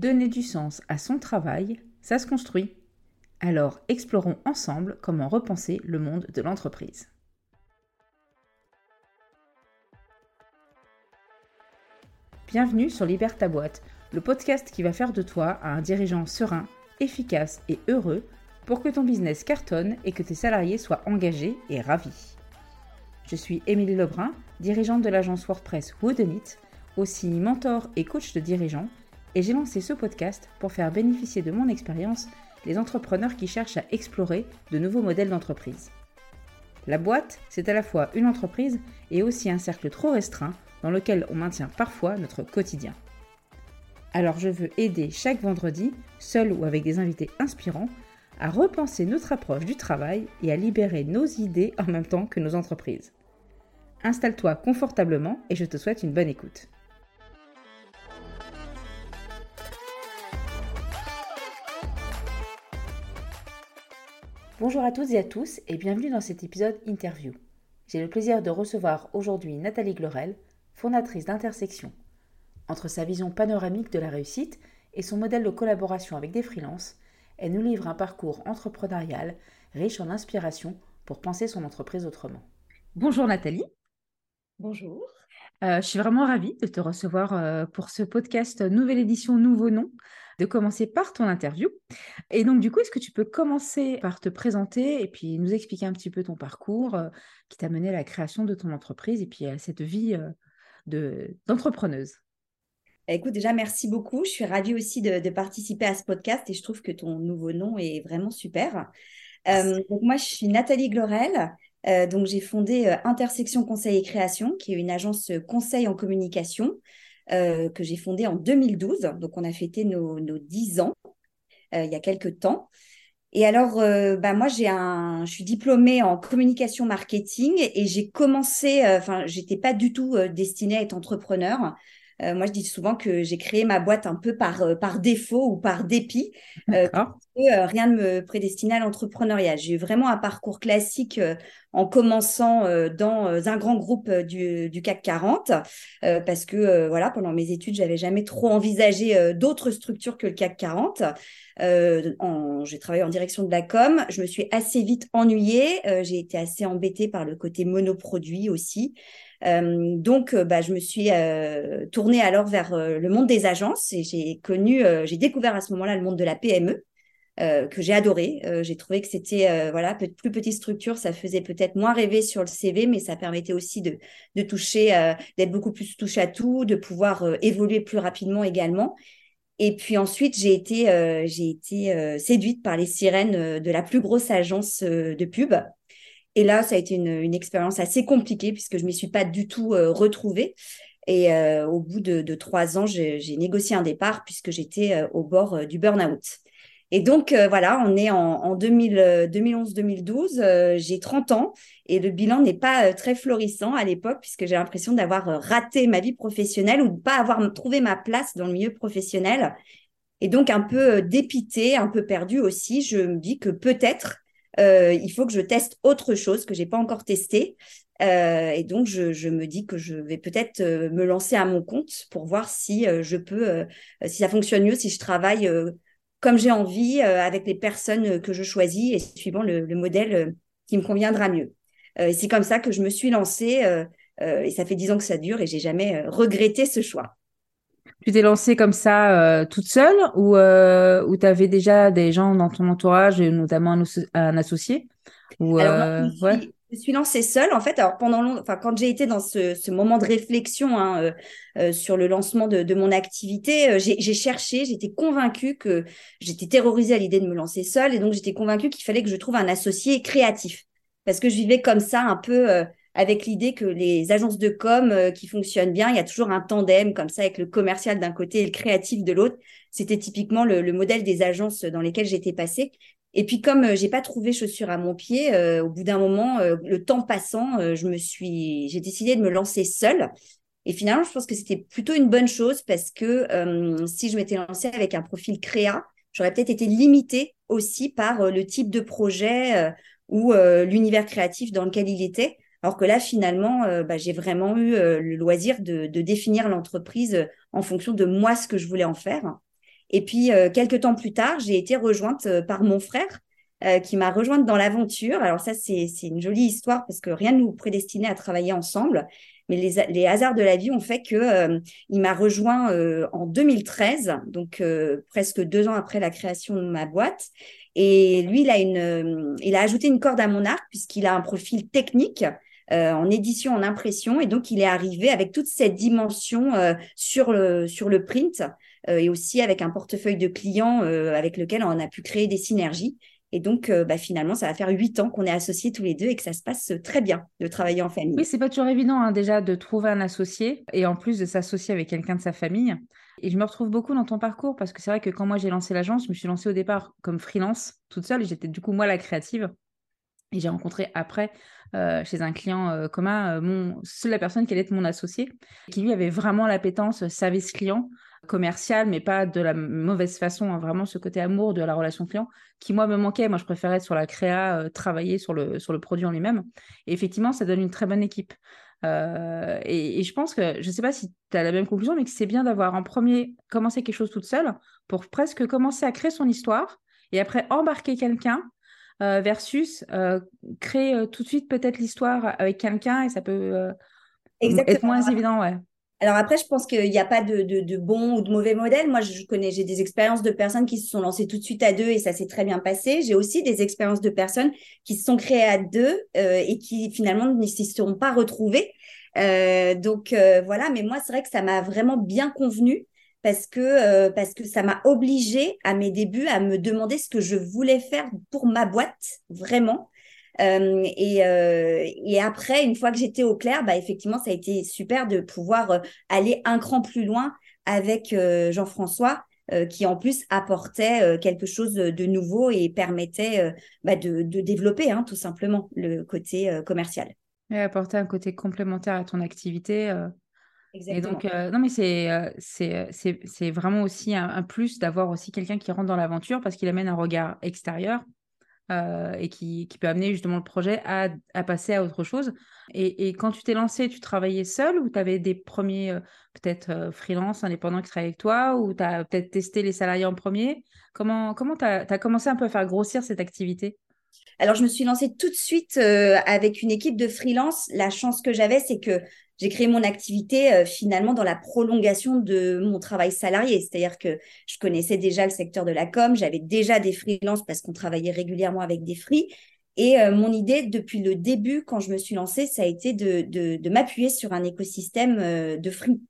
Donner du sens à son travail, ça se construit. Alors explorons ensemble comment repenser le monde de l'entreprise. Bienvenue sur Libère ta boîte, le podcast qui va faire de toi un dirigeant serein, efficace et heureux pour que ton business cartonne et que tes salariés soient engagés et ravis. Je suis Émilie Lebrun, dirigeante de l'agence WordPress Woodenit, aussi mentor et coach de dirigeants, et j'ai lancé ce podcast pour faire bénéficier de mon expérience les entrepreneurs qui cherchent à explorer de nouveaux modèles d'entreprise. La boîte, c'est à la fois une entreprise et aussi un cercle trop restreint dans lequel on maintient parfois notre quotidien. Alors je veux aider chaque vendredi, seul ou avec des invités inspirants, à repenser notre approche du travail et à libérer nos idées en même temps que nos entreprises. Installe-toi confortablement et je te souhaite une bonne écoute. Bonjour à toutes et à tous et bienvenue dans cet épisode interview. J'ai le plaisir de recevoir aujourd'hui Nathalie Glorel, fondatrice d'Intersection. Entre sa vision panoramique de la réussite et son modèle de collaboration avec des freelances, elle nous livre un parcours entrepreneurial riche en inspiration pour penser son entreprise autrement. Bonjour Nathalie. Bonjour. Euh, je suis vraiment ravie de te recevoir euh, pour ce podcast Nouvelle édition, nouveau nom, de commencer par ton interview. Et donc, du coup, est-ce que tu peux commencer par te présenter et puis nous expliquer un petit peu ton parcours euh, qui t'a mené à la création de ton entreprise et puis à cette vie d'entrepreneuse? Bah, Écoute, déjà, merci beaucoup. Je suis ravie aussi de, participer à ce podcast et je trouve que ton nouveau nom est vraiment super. Donc moi, je suis Nathalie Glorel. Euh, donc j'ai fondé euh, Intersection Conseil et Création, qui est une agence conseil en communication que j'ai fondée en 2012. Donc on a fêté nos, nos 10 ans il y a quelques temps. Et alors, bah moi, j'ai un, je suis diplômée en communication marketing et j'ai commencé, enfin, j'étais pas du tout destinée à être entrepreneur. Euh, moi, je dis souvent que j'ai créé ma boîte un peu par, euh, par défaut ou par dépit. Euh, rien ne me prédestinait à l'entrepreneuriat. J'ai eu vraiment un parcours classique en commençant dans un grand groupe du, du CAC 40 parce que voilà, pendant mes études, j'avais jamais trop envisagé d'autres structures que le CAC 40. j'ai travaillé en direction de la com. Je me suis assez vite ennuyée. j'ai été assez embêtée par le côté monoproduit aussi. Euh, donc, euh, bah, je me suis euh, tournée alors vers le monde des agences et j'ai connu, j'ai découvert à ce moment-là le monde de la PME. que j'ai adoré. j'ai trouvé que c'était voilà plus petite structure, ça faisait peut-être moins rêver sur le CV, mais ça permettait aussi de, de toucher, d'être beaucoup plus touche à tout, de pouvoir évoluer plus rapidement également. Et puis ensuite, j'ai été, j'ai été séduite par les sirènes de la plus grosse agence de pub et là, ça a été une, expérience assez compliquée puisque je ne m'y suis pas du tout euh, retrouvée. Et euh, au bout de, trois ans, j'ai négocié un départ puisque j'étais euh, au bord du burn-out. Et donc, voilà, on est en, 2011-2012, j'ai 30 ans et le bilan n'est pas très florissant à l'époque puisque j'ai l'impression d'avoir raté ma vie professionnelle ou de ne pas avoir trouvé ma place dans le milieu professionnel. Et donc, un peu dépité, un peu perdu aussi, je me dis que peut-être euh, il faut que je teste autre chose que j'ai pas encore testé. Euh, et donc, je, me dis que je vais peut-être euh, me lancer à mon compte pour voir si je peux, si ça fonctionne mieux, si je travaille comme j'ai envie, avec les personnes que je choisis et suivant le, modèle qui me conviendra mieux. c'est comme ça que je me suis lancée. et ça fait dix ans que ça dure et j'ai jamais regretté ce choix. Tu t'es lancée comme ça euh, toute seule ou, euh, ou tu avais déjà des gens dans ton entourage, notamment un, associé ou, euh, je, suis, lancée seule en fait. Alors pendant enfin, quand j'ai été dans ce, moment de réflexion hein, sur le lancement de, mon activité, j'ai cherché, j'étais convaincue que j'étais terrorisée à l'idée de me lancer seule et donc j'étais convaincue qu'il fallait que je trouve un associé créatif parce que je vivais comme ça un peu avec l'idée que les agences de com euh, qui fonctionnent bien, il y a toujours un tandem comme ça avec le commercial d'un côté et le créatif de l'autre. C'était typiquement le, modèle des agences dans lesquelles j'étais passée. Et puis comme euh, j'ai pas trouvé chaussure à mon pied, euh, au bout d'un moment, le temps passant, je me suis, j'ai décidé de me lancer seule. Et finalement, je pense que c'était plutôt une bonne chose parce que si je m'étais lancée avec un profil créa, j'aurais peut-être été limitée aussi par le type de projet ou l'univers créatif dans lequel il était. Alors que là, finalement, euh, bah, j'ai vraiment eu euh, le loisir de, définir l'entreprise euh, en fonction de moi, ce que je voulais en faire. Et puis, quelques temps plus tard, j'ai été rejointe par mon frère, qui m'a rejointe dans l'aventure. Alors ça, c'est une jolie histoire parce que rien ne nous prédestinait à travailler ensemble. Mais les, hasards de la vie ont fait que il m'a rejoint en 2013, donc presque deux ans après la création de ma boîte. Et lui, il a, une, il a ajouté une corde à mon arc puisqu'il a un profil technique. Euh, en édition, en impression. Et donc, il est arrivé avec toute cette dimension euh, sur, le, sur le print euh, et aussi avec un portefeuille de clients avec lequel on a pu créer des synergies. Et donc, bah, finalement, ça va faire huit ans qu'on est associés tous les deux et que ça se passe très bien de travailler en famille. Oui, c'est pas toujours évident hein, déjà de trouver un associé et en plus de s'associer avec quelqu'un de sa famille. Et je me retrouve beaucoup dans ton parcours parce que c'est vrai que quand moi j'ai lancé l'agence, je me suis lancée au départ comme freelance toute seule et j'étais du coup moi la créative. Et j'ai rencontré après euh, chez un client euh, commun euh, mon, la personne qui allait être mon associé, qui lui avait vraiment l'appétence service client commercial, mais pas de la mauvaise façon, hein, vraiment ce côté amour de la relation client qui moi me manquait. Moi, je préférais être sur la créa, travailler sur le, sur le produit en lui-même. Et effectivement, ça donne une très bonne équipe. et, je pense que, je ne sais pas si tu as la même conclusion, mais que c'est bien d'avoir en premier commencé quelque chose toute seule pour presque commencer à créer son histoire et après embarquer quelqu'un euh, versus euh, créer euh, tout de suite peut-être l'histoire avec quelqu'un et ça peut être moins évident, ouais. Alors après, je pense qu'il n'y a pas de, de, bon ou de mauvais modèle. Moi, je connais, j'ai des expériences de personnes qui se sont lancées tout de suite à deux et ça s'est très bien passé. J'ai aussi des expériences de personnes qui se sont créées à deux et qui finalement ne s'y seront pas retrouvées. donc voilà, mais moi, c'est vrai que ça m'a vraiment bien convenu parce que, euh, parce que ça m'a obligée à mes débuts à me demander ce que je voulais faire pour ma boîte, vraiment. Euh, et, euh, et, après, une fois que j'étais au clair, bah, effectivement, ça a été super de pouvoir aller un cran plus loin avec Jean-François, qui en plus apportait quelque chose de nouveau et permettait bah, de, de, développer hein, tout simplement le côté commercial. Et apporter un côté complémentaire à ton activité et donc, euh, non, mais c'est, euh, c'est, c'est, c'est vraiment aussi un, plus d'avoir aussi quelqu'un qui rentre dans l'aventure parce qu'il amène un regard extérieur euh, et qui, qui, peut amener justement le projet à, à passer à autre chose. Et, et, quand tu t'es lancé, tu travaillais seul ou tu avais des premiers, peut-être freelance, indépendants qui travaillaient avec toi ou tu as peut-être testé les salariés en premier? Comment tu comment as, as commencé un peu à faire grossir cette activité? Alors, je me suis lancée tout de suite avec une équipe de freelance. La chance que j'avais, c'est que j'ai créé mon activité euh, finalement dans la prolongation de mon travail salarié. C'est-à-dire que je connaissais déjà le secteur de la com, j'avais déjà des freelances parce qu'on travaillait régulièrement avec des free. Et euh, mon idée depuis le début, quand je me suis lancée, ça a été de, m'appuyer sur un écosystème euh, de free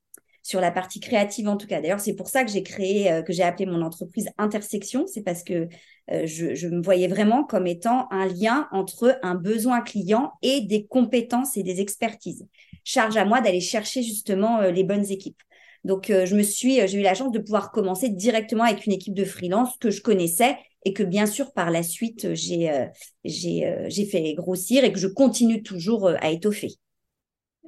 sur la partie créative en tout cas. D'ailleurs, c'est pour ça que j'ai créé, que j'ai appelé mon entreprise Intersection. C'est parce que je, je, me voyais vraiment comme étant un lien entre un besoin client et des compétences et des expertises charge à moi d'aller chercher justement euh, les bonnes équipes. Donc, euh, je me suis, euh, j'ai eu la chance de pouvoir commencer directement avec une équipe de freelance que je connaissais et que bien sûr par la suite j'ai fait grossir et que je continue toujours à étoffer.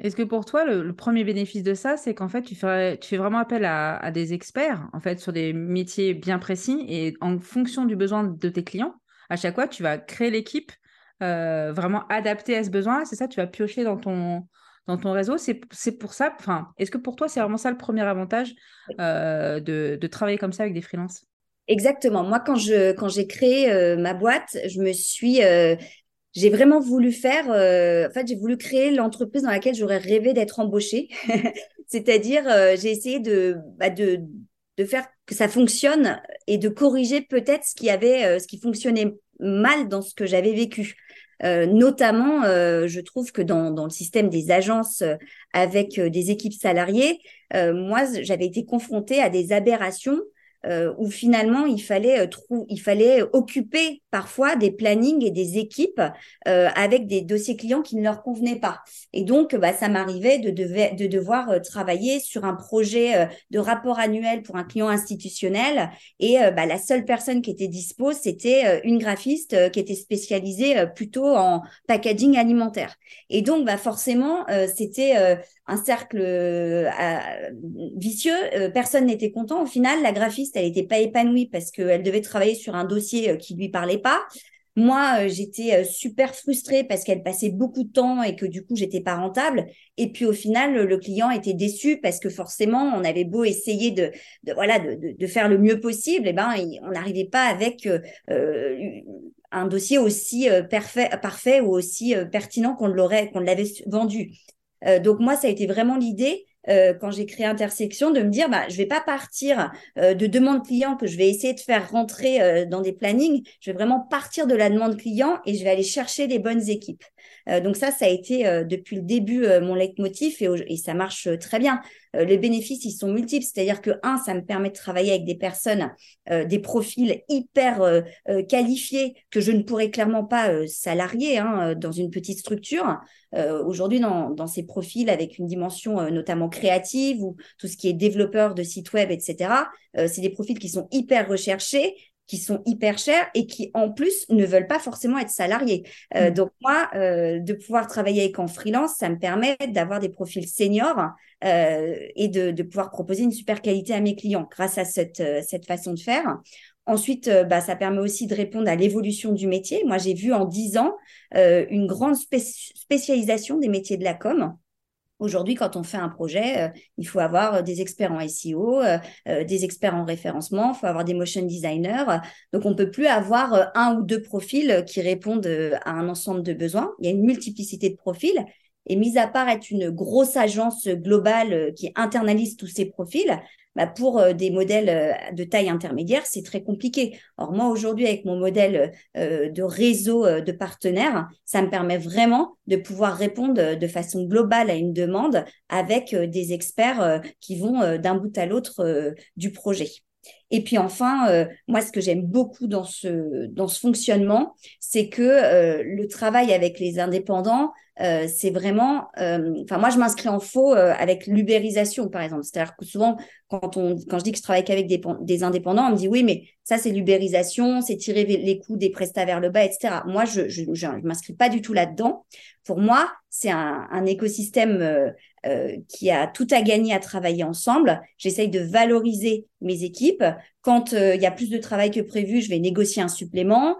Est-ce que pour toi, le, premier bénéfice de ça, c'est qu'en fait, tu fais, vraiment appel à, des experts, en fait, sur des métiers bien précis, et en fonction du besoin de tes clients, à chaque fois, tu vas créer l'équipe vraiment adaptée à ce besoin. C'est ça, tu vas piocher dans ton, réseau. C'est pour ça, enfin, est-ce que pour toi, c'est vraiment ça le premier avantage euh, de, travailler comme ça avec des freelances? Exactement. Moi, quand j'ai créé euh, ma boîte, je me suis euh, j'ai vraiment voulu faire, en fait, j'ai voulu créer l'entreprise dans laquelle j'aurais rêvé d'être embauchée. C'est-à-dire, j'ai essayé de, bah, de, de faire que ça fonctionne et de corriger peut-être ce qui avait, ce qui fonctionnait mal dans ce que j'avais vécu. Euh, notamment, euh, je trouve que dans, dans, le système des agences euh, avec des équipes salariées, moi, j'avais été confrontée à des aberrations euh, où finalement il fallait euh, il fallait occuper parfois des plannings et des équipes euh, avec des dossiers clients qui ne leur convenaient pas. Et donc, bah, ça m'arrivait de, de, devoir euh, travailler sur un projet euh, de rapport annuel pour un client institutionnel et bah, la seule personne qui était dispo, c'était une graphiste qui était spécialisée plutôt en packaging alimentaire. Et donc, bah, forcément, c'était un cercle vicieux. personne n'était content. Au final, la graphiste elle n'était pas épanouie parce qu'elle devait travailler sur un dossier qui lui parlait pas. Moi, j'étais super frustrée parce qu'elle passait beaucoup de temps et que du coup, j'étais pas rentable. Et puis au final, le client était déçu parce que forcément, on avait beau essayer de, voilà, de, faire le mieux possible, et eh ben, on n'arrivait pas avec un dossier aussi parfait, parfait ou aussi pertinent qu'on l'aurait, qu'on l'avait vendu. donc moi, ça a été vraiment l'idée euh, quand j'ai créé Intersection, de me dire, bah, je vais pas partir euh, de demande client que je vais essayer de faire rentrer euh, dans des plannings. Je vais vraiment partir de la demande client et je vais aller chercher les bonnes équipes. donc ça, ça a été depuis le début mon leitmotiv et, et ça marche très bien. Les bénéfices, ils sont multiples. C'est-à-dire que, un, ça me permet de travailler avec des personnes, des profils hyper qualifiés que je ne pourrais clairement pas salarier hein, dans une petite structure. Aujourd'hui, dans, dans, ces profils avec une dimension notamment créative ou tout ce qui est développeur de sites web, etc. Euh, c'est des profils qui sont hyper recherchés, qui sont hyper chers et qui en plus ne veulent pas forcément être salariés. Euh, mm. Donc moi, euh, de pouvoir travailler avec en freelance, ça me permet d'avoir des profils seniors et de, pouvoir proposer une super qualité à mes clients grâce à cette, cette façon de faire. Ensuite, bah, ça permet aussi de répondre à l'évolution du métier. Moi, j'ai vu en 10 ans une grande spécialisation des métiers de la com. Aujourd'hui, quand on fait un projet, euh, il faut avoir euh, des experts en SEO, euh, des experts en référencement, il faut avoir des motion designers. Donc, on ne peut plus avoir un ou deux profils qui répondent à un ensemble de besoins. Il y a une multiplicité de profils. Et mis à part être une grosse agence globale qui internalise tous ces profils, bah, pour euh, des modèles euh, de taille intermédiaire, c'est très compliqué. Or, moi, aujourd'hui, avec mon modèle euh, de réseau de partenaires, ça me permet vraiment de pouvoir répondre de façon globale à une demande avec des experts qui vont d'un bout à l'autre du projet. Et puis enfin, moi, ce que j'aime beaucoup dans ce, dans ce fonctionnement, c'est que le travail avec les indépendants, euh, c'est vraiment, euh, enfin moi je m'inscris en faux euh, avec l'ubérisation par exemple. C'est-à-dire que souvent quand on, quand je dis que je travaille qu'avec des, indépendants, on me dit oui mais ça c'est l'ubérisation, c'est tirer les coûts des prestats vers le bas, etc. Moi je je, m'inscris pas du tout là-dedans. Pour moi c'est un, écosystème qui a tout à gagner à travailler ensemble. J'essaye de valoriser mes équipes. Quand il y a plus de travail que prévu, je vais négocier un supplément.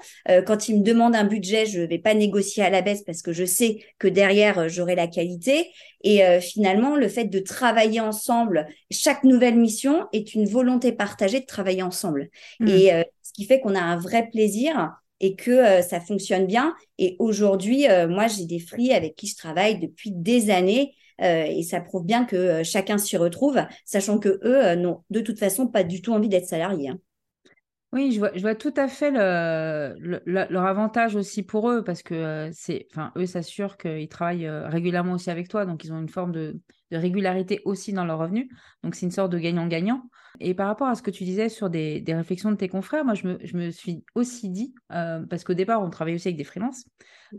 quand ils me demandent un budget, je ne vais pas négocier à la baisse parce que je sais que derrière, euh, j'aurai la qualité. Et euh, finalement, le fait de travailler ensemble, chaque nouvelle mission est une volonté partagée de travailler ensemble. Hmm. Et euh, ce qui fait qu'on a un vrai plaisir et que ça fonctionne bien. Et aujourd'hui, moi, j'ai des free avec qui je travaille depuis des années. Et ça prouve bien que chacun s'y retrouve, sachant que eux n'ont de toute façon pas du tout envie d'être salariés. Hein. Oui, je vois, tout à fait le, leur avantage aussi pour eux, parce que euh, c'est, eux s'assurent qu'ils travaillent euh, régulièrement aussi avec toi, donc ils ont une forme de, de régularité aussi dans leurs revenus. Donc c'est une sorte de gagnant-gagnant. Et par rapport à ce que tu disais sur des, réflexions de tes confrères, moi je me, suis aussi dit, euh, parce qu'au départ on travaille aussi avec des freelances,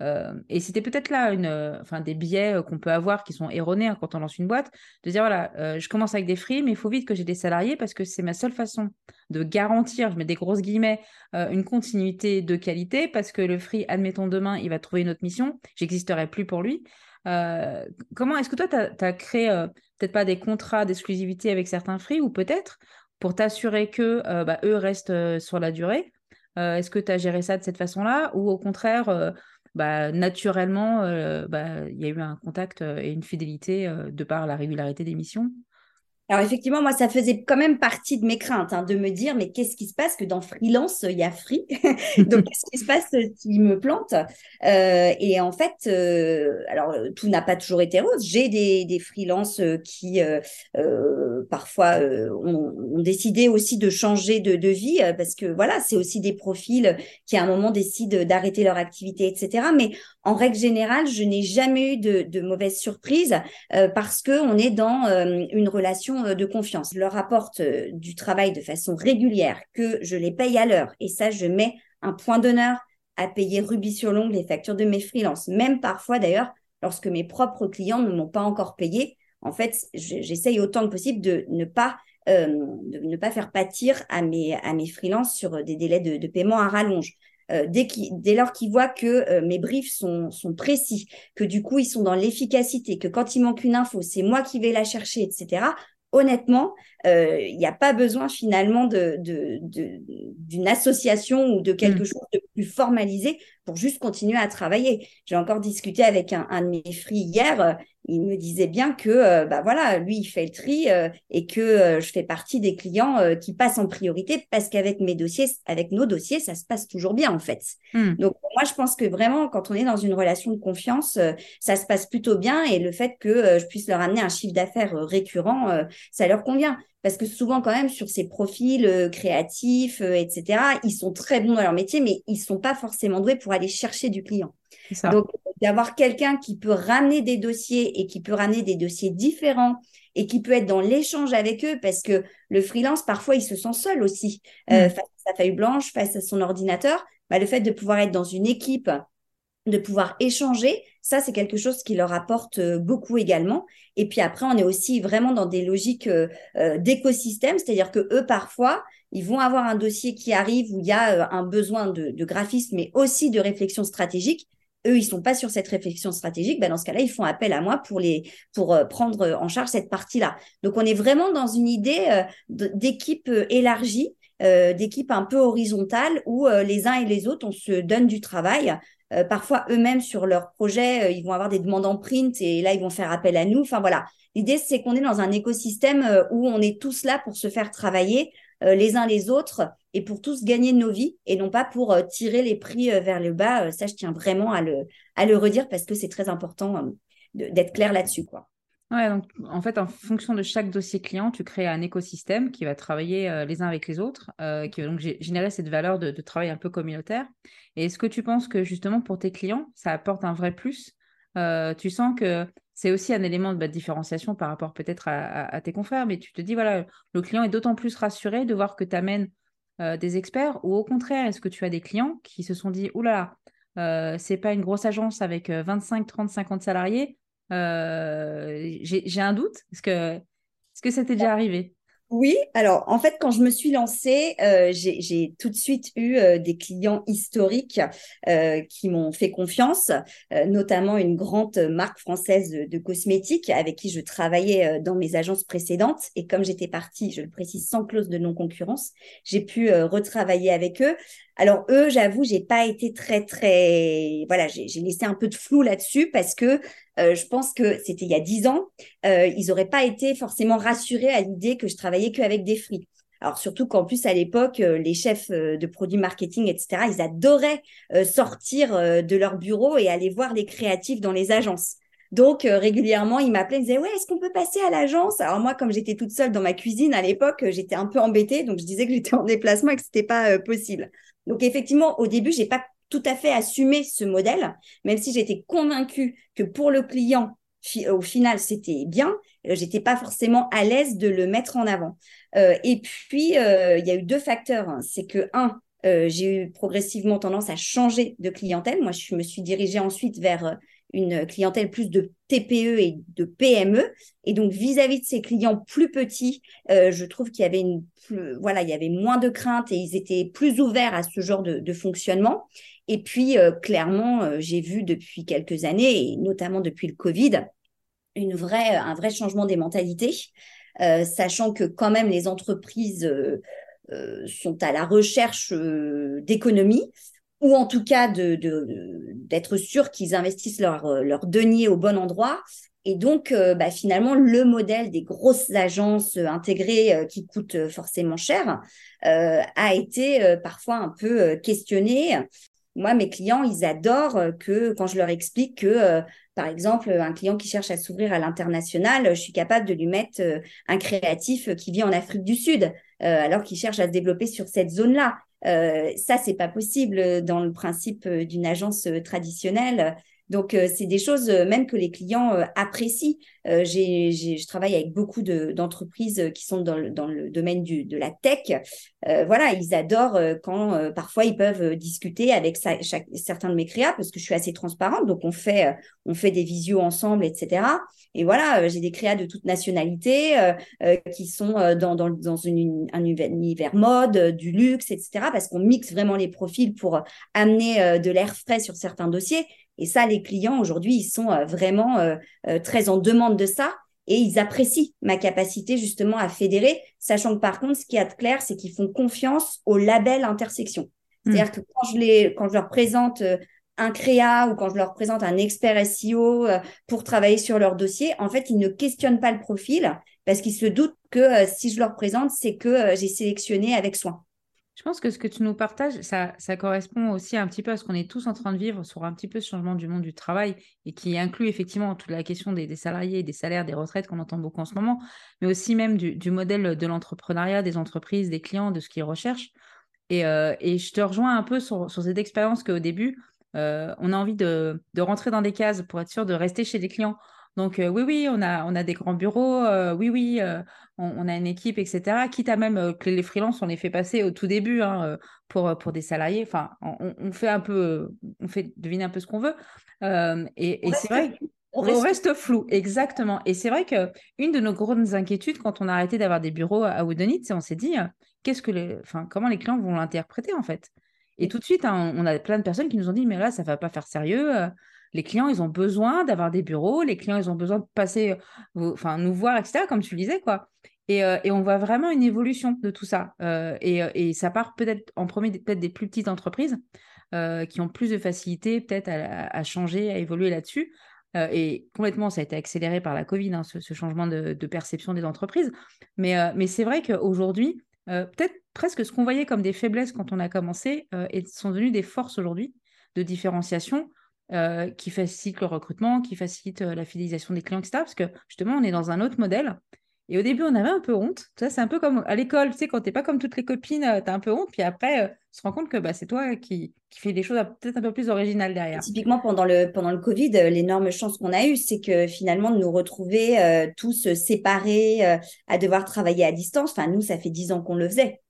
euh, et c'était peut-être là une, enfin, des biais qu'on peut avoir qui sont erronés hein, quand on lance une boîte, de dire voilà, euh, je commence avec des free, mais il faut vite que j'ai des salariés parce que c'est ma seule façon de garantir, je mets des grosses guillemets, une continuité de qualité parce que le free, admettons demain, il va trouver une autre mission, j'existerai plus pour lui. Euh, comment est-ce que toi, tu as, créé euh, peut-être pas des contrats d'exclusivité avec certains free ou peut-être pour t'assurer que euh, bah, eux restent sur la durée Est-ce que tu as géré ça de cette façon-là ou au contraire, bah, naturellement, bah, il y a eu un contact et une fidélité de par la régularité des missions? Alors effectivement, moi, ça faisait quand même partie de mes craintes, hein, de me dire, mais qu'est-ce qui se passe que dans freelance, il y a free? Donc, qu'est-ce qui se passe qui me plante? Euh, Et en fait, euh, alors, tout n'a pas toujours été rose. J'ai des, freelances euh, qui, parfois, ont, décidé aussi de changer de, vie, parce que, voilà, c'est aussi des profils qui, à un moment, décident d'arrêter leur activité, etc. Mais en règle générale, je n'ai jamais eu de, mauvaises surprises parce qu'on est dans une relation euh, de confiance. Leur apporte euh, du travail de façon régulière, que je les paye à l'heure. Et ça, je mets un point d'honneur à payer rubis sur l'ongle les factures de mes freelances. Même parfois, d'ailleurs, lorsque mes propres clients ne m'ont pas encore payé, en fait, j'essaye autant que possible de ne pas euh, de ne pas faire pâtir à mes à mes freelances sur des délais de, paiement à rallonge. dès, dès, lors qu'ils voient que mes briefs sont, sont précis, que du coup ils sont dans l'efficacité, que quand il manque une info, c'est moi qui vais la chercher, etc honnêtement, il n'y a pas besoin finalement d'une de, association ou de quelque mm. chose de plus formalisé pour juste continuer à travailler. J'ai encore discuté avec un, de mes free hier. Il me disait bien que, bah voilà, lui, il fait le tri et que je fais partie des clients qui passent en priorité parce qu'avec mes dossiers, avec nos dossiers, ça se passe toujours bien en fait. Mmh. Donc moi, je pense que vraiment, quand on est dans une relation de confiance, ça se passe plutôt bien et le fait que je puisse leur amener un chiffre d'affaires récurrent, ça leur convient parce que souvent quand même sur ces profils euh, créatifs, euh, etc., ils sont très bons dans leur métier, mais ils sont pas forcément doués pour aller chercher du client. Donc d'avoir quelqu'un qui peut ramener des dossiers et qui peut ramener des dossiers différents et qui peut être dans l'échange avec eux, parce que le freelance parfois il se sent seul aussi euh, mm. face à sa feuille blanche, face à son ordinateur. Bah, le fait de pouvoir être dans une équipe de pouvoir échanger, ça c'est quelque chose qui leur apporte euh, beaucoup également. Et puis après, on est aussi vraiment dans des logiques euh, d'écosystème, c'est-à-dire que eux parfois, ils vont avoir un dossier qui arrive où il y a un besoin de, graphisme, mais aussi de réflexion stratégique. Eux, ils sont pas sur cette réflexion stratégique. Ben dans ce cas-là, ils font appel à moi pour les pour prendre en charge cette partie-là. Donc, on est vraiment dans une idée d'équipe élargie. d'équipe un peu horizontale où les uns et les autres, on se donne du travail euh, parfois, eux-mêmes, sur leur projet, euh, ils vont avoir des demandes en print et là, ils vont faire appel à nous. Enfin, voilà. L'idée, c'est qu'on est dans un écosystème euh, où on est tous là pour se faire travailler les uns les autres et pour tous gagner nos vies et non pas pour tirer les prix vers le bas. ça, je tiens vraiment à le, à le redire parce que c'est très important d'être clair là-dessus, quoi. Ouais, donc en fait, en fonction de chaque dossier client, tu crées un écosystème qui va travailler euh, les uns avec les autres, euh, qui va donc générer cette valeur de, travail un peu communautaire. Et est-ce que tu penses que justement pour tes clients, ça apporte un vrai plus? Euh, Tu sens que c'est aussi un élément bah, de, différenciation par rapport peut-être à, tes confrères, mais tu te dis, voilà, le client est d'autant plus rassuré de voir que tu amènes des experts, ou au contraire, est-ce que tu as des clients qui se sont dit, oula, c'est pas une grosse agence avec 25, 30, 50 salariés, euh, j'ai un doute. Est-ce que, est-ce que ça t'est déjà arrivé? Oui, alors en fait, quand je me suis lancée, euh, j'ai tout de suite eu euh, des clients historiques qui m'ont fait confiance, notamment une grande marque française de, cosmétiques avec qui je travaillais dans mes agences précédentes. Et comme j'étais partie, je le précise, sans clause de non-concurrence, j'ai pu retravailler avec eux. Alors eux, j'avoue, j'ai pas été très très voilà, j'ai laissé un peu de flou là-dessus parce que euh, je pense que c'était il y a dix ans, euh, ils n'auraient pas été forcément rassurés à l'idée que je travaillais qu'avec des fruits. Alors surtout qu'en plus à l'époque, euh, les chefs de produits marketing, etc., ils adoraient sortir de leur bureau et aller voir les créatifs dans les agences. Donc régulièrement, ils m'appelaient, ils me disaient ouais, est-ce qu'on peut passer à l'agence? Alors moi, comme j'étais toute seule dans ma cuisine à l'époque, j'étais un peu embêtée, donc je disais que j'étais en déplacement et que c'était pas possible. Donc effectivement, au début, j'ai pas tout à fait assumé ce modèle, même si j'étais convaincue que pour le client, au final, c'était bien, euh, j'étais pas forcément à l'aise de le mettre en avant. Euh, et puis, euh, il y a eu deux facteurs. Hein. C'est que, un, j'ai eu progressivement tendance à changer de clientèle. Moi, je me suis dirigée ensuite vers une clientèle plus de TPE et de PME. Et donc, vis-à-vis de ces clients plus petits, euh, je trouve qu'il y avait une voilà, il y avait moins de crainte et ils étaient plus ouverts à ce genre de, fonctionnement. Et puis, euh, clairement, euh, j'ai vu depuis quelques années, et notamment depuis le Covid, une vraie, un vrai changement des mentalités, sachant que quand même les entreprises sont à la recherche d'économies ou en tout cas d'être de, sûr qu'ils investissent leur, leur denier au bon endroit. Et donc, euh, bah, finalement, le modèle des grosses agences intégrées euh, qui coûtent forcément cher euh, a été parfois un peu questionné. Moi, mes clients, ils adorent que quand je leur explique que, par exemple, un client qui cherche à s'ouvrir à l'international, je suis capable de lui mettre un créatif qui vit en Afrique du Sud, alors qu'il cherche à se développer sur cette zone-là. Euh, ça, c'est pas possible dans le principe euh, d'une agence euh, traditionnelle. Donc, c'est des choses même que les clients apprécient. j'ai, je travaille avec beaucoup d'entreprises qui sont dans le, dans le domaine du, de la tech. voilà, ils adorent quand parfois ils peuvent discuter avec certains de mes créas parce que je suis assez transparente. Donc, on fait, on fait des visios ensemble, etc. Et voilà, euh, j'ai des créas de toute nationalité euh, euh, qui sont dans, dans, dans un univers mode, du luxe, etc. Parce qu'on mixe vraiment les profils pour amener de l'air frais sur certains dossiers. Et ça, les clients aujourd'hui, ils sont vraiment très en demande de ça et ils apprécient ma capacité justement à fédérer, sachant que par contre, ce qui est clair, c'est qu'ils font confiance au label intersection. C'est-à-dire que quand je, les, quand je leur présente euh, un créa ou quand je leur présente un expert SEO euh, pour travailler sur leur dossier, en fait, ils ne questionnent pas le profil parce qu'ils se doutent que euh, si je leur présente, c'est que j'ai sélectionné avec soin. Je pense que ce que tu nous partages, ça, correspond aussi un petit peu à ce qu'on est tous en train de vivre sur un petit peu ce changement du monde du travail et qui inclut effectivement toute la question des, salariés, des salaires, des retraites qu'on entend beaucoup en ce moment, mais aussi même du, modèle de l'entrepreneuriat, des entreprises, des clients, de ce qu'ils recherchent. Et, euh, je te rejoins un peu sur, sur cette expérience qu'au début, euh, on a envie de, de, rentrer dans des cases pour être sûr de rester chez des clients donc euh, oui, oui, on a, on a des grands bureaux, euh, oui, oui, euh, on, a une équipe, etc. Quitte à même que les freelances, on les fait passer au tout début hein, pour, pour des salariés. Enfin, on, fait un peu, on fait deviner un peu ce qu'on veut. et, c'est vrai on reste... flou, exactement. Et c'est vrai qu'une de nos grandes inquiétudes quand on a arrêté d'avoir des bureaux à Woodonit, c'est on s'est dit, qu'est-ce que les, enfin, comment les clients vont l'interpréter en fait? Et tout de suite, hein, on a plein de personnes qui nous ont dit, mais là, ça ne va pas faire sérieux les clients, ils ont besoin d'avoir des bureaux, les clients, ils ont besoin de passer, euh, enfin, nous voir, etc., comme tu le disais, quoi. Et, euh, on voit vraiment une évolution de tout ça. Euh, et, ça part peut-être en premier, peut-être des plus petites entreprises qui ont plus de facilité peut-être à, changer, à évoluer là-dessus. et complètement, ça a été accéléré par la Covid, hein, ce, changement de, perception des entreprises. Mais, mais c'est vrai qu'aujourd'hui, peut-être presque ce qu'on voyait comme des faiblesses quand on a commencé sont devenues des forces aujourd'hui de différenciation euh, qui facilite le recrutement, qui facilite euh, la fidélisation des clients, etc. Parce que justement, on est dans un autre modèle. Et au début, on avait un peu honte. Ça, c'est un peu comme à l'école, tu sais, quand tu n'es pas comme toutes les copines, euh, tu as un peu honte. Puis après, tu te rends compte que bah, c'est toi qui, qui fais des choses peut-être un peu plus originales derrière. typiquement, pendant le, pendant le Covid, l'énorme chance qu'on a eue, c'est que finalement, de nous retrouver tous séparés, à devoir travailler à distance. Enfin, nous, ça fait dix ans qu'on le faisait.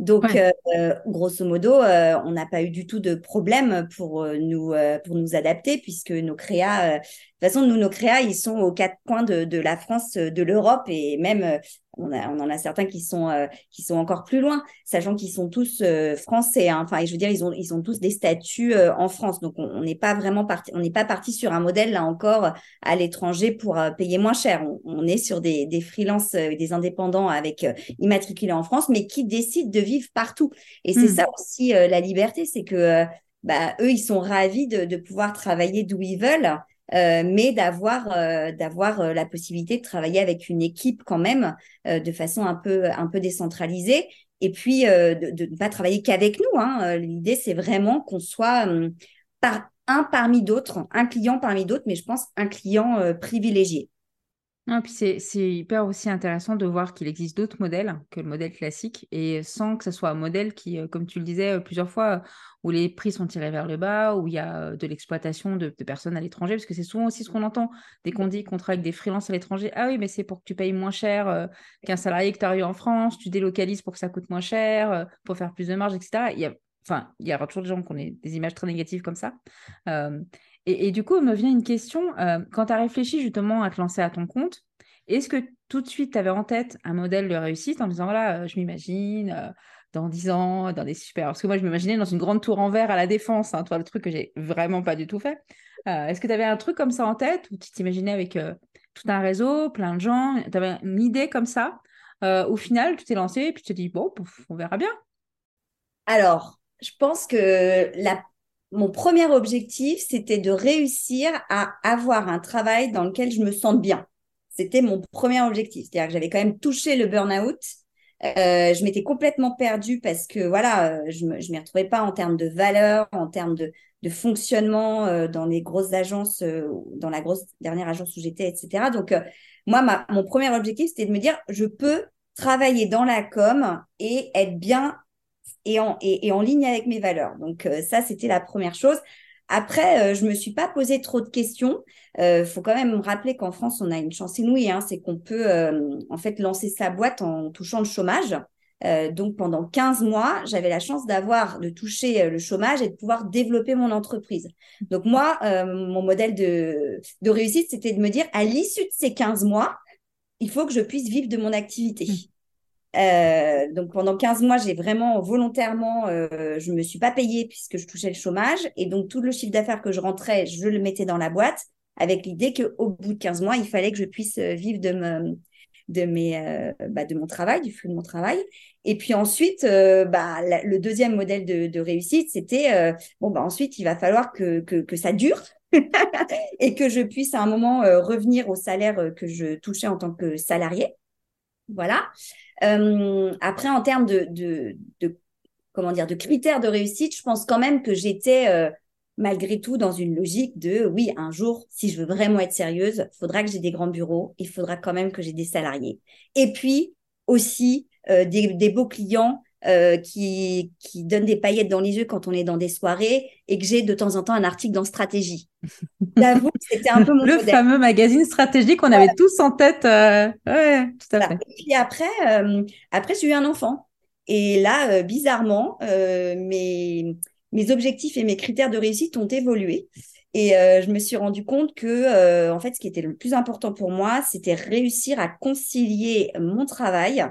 Donc, euh, grosso modo, euh, on n'a pas eu du tout de problème pour euh, nous pour nous adapter puisque nos créas, de toute façon, nous nos créas, ils sont aux quatre coins de, de la France, de l'Europe et même on, en a certains qui sont, euh, qui sont encore plus loin, sachant qu'ils sont tous euh, français. Hein. Enfin, je veux dire, ils ont, ils ont tous des statuts euh, en France. Donc, on n'est pas vraiment parti, on n'est pas parti sur un modèle là encore à l'étranger pour payer moins cher. On, est sur des, des freelances, des indépendants avec immatriculés en France, mais qui décident de vivre partout. Et c'est mmh. ça aussi la liberté, c'est que bah, eux, ils sont ravis de, de pouvoir travailler d'où ils veulent. Euh, mais d'avoir euh, d'avoir euh, la possibilité de travailler avec une équipe quand même de façon un peu un peu décentralisée et puis de ne pas travailler qu'avec nous. Hein. L'idée c'est vraiment qu'on soit hum, par, un parmi d'autres, un client parmi d'autres, mais je pense un client privilégié. Non, c'est, hyper aussi intéressant de voir qu'il existe d'autres modèles que le modèle classique et sans que ce soit un modèle qui, euh, comme tu le disais euh, plusieurs fois, où les prix sont tirés vers le bas, où il y a euh, de l'exploitation de, personnes à l'étranger, parce que c'est souvent aussi ce qu'on entend dès qu'on dit qu'on travaille avec des freelances à l'étranger. Ah oui, mais c'est pour que tu payes moins cher qu'un salarié que tu as eu en France, tu délocalises pour que ça coûte moins cher, pour faire plus de marge, etc. Il y a, enfin, il y aura toujours des gens qui ont des, images très négatives comme ça. Et, du coup, me vient une question. Euh, quand tu as réfléchi justement à te lancer à ton compte, est-ce que tout de suite, tu avais en tête un modèle de réussite en disant, voilà, euh, je m'imagine euh, dans 10 ans, dans des super... Parce que moi, je m'imaginais dans une grande tour en verre à la défense, hein, toi, le truc que j'ai vraiment pas du tout fait. est-ce que tu avais un truc comme ça en tête ou tu t'imaginais avec tout un réseau, plein de gens, tu avais une idée comme ça Au final, tu t'es lancé et puis tu te dis, bon, on verra bien. Alors, je pense que la mon premier objectif, c'était de réussir à avoir un travail dans lequel je me sente bien. C'était mon premier objectif. C'est-à-dire que j'avais quand même touché le burn-out. Euh, je m'étais complètement perdue parce que voilà, euh, je ne m'y retrouvais pas en termes de valeur, en termes de, fonctionnement euh, dans les grosses agences, dans la grosse dernière agence où j'étais, etc. Donc, moi, mon premier objectif, c'était de me dire, je peux travailler dans la com et être bien et en, ligne avec mes valeurs. Donc euh, ça, c'était la première chose. Après, euh, je me suis pas posé trop de questions. Euh, faut quand même me rappeler qu'en France, on a une chance inouïe, hein, c'est qu'on peut euh, en fait lancer sa boîte en touchant le chômage. donc pendant 15 mois, j'avais la chance d'avoir de toucher le chômage et de pouvoir développer mon entreprise. Donc moi, mon modèle de, de réussite, c'était de me dire à l'issue de ces 15 mois, il faut que je puisse vivre de mon activité. Euh, donc pendant 15 mois, j'ai vraiment volontairement, euh, je ne me suis pas payée puisque je touchais le chômage. Et donc tout le chiffre d'affaires que je rentrais, je le mettais dans la boîte avec l'idée qu'au bout de 15 mois, il fallait que je puisse euh, vivre de, de, mes, bah, de mon travail, du flux de mon travail. Et puis ensuite, bah, le deuxième modèle de, de réussite, c'était, bon, bah, ensuite, il va falloir que, que, que ça dure et que je puisse à un moment revenir au salaire que je touchais en tant que salarié. Voilà. Après, en termes de, de, de, comment dire, de critères de réussite, je pense quand même que j'étais malgré tout dans une logique de oui, un jour, si je veux vraiment être sérieuse, il faudra que j'ai des grands bureaux, il faudra quand même que j'ai des salariés. Et puis aussi euh, des, beaux clients euh, qui, qui donnent des paillettes dans les yeux quand on est dans des soirées et que j'ai de temps en temps un article dans Stratégie. J'avoue c'était un peu mon Le fameux magazine Stratégie qu'on avait tous en tête. Euh, ouais, tout à fait. Et puis après, après j'ai eu un enfant. Et là, bizarrement, mes mes objectifs et mes critères de réussite ont évolué. Et euh, je me suis rendu compte que, euh, en fait, ce qui était le plus important pour moi, c'était réussir à concilier mon travail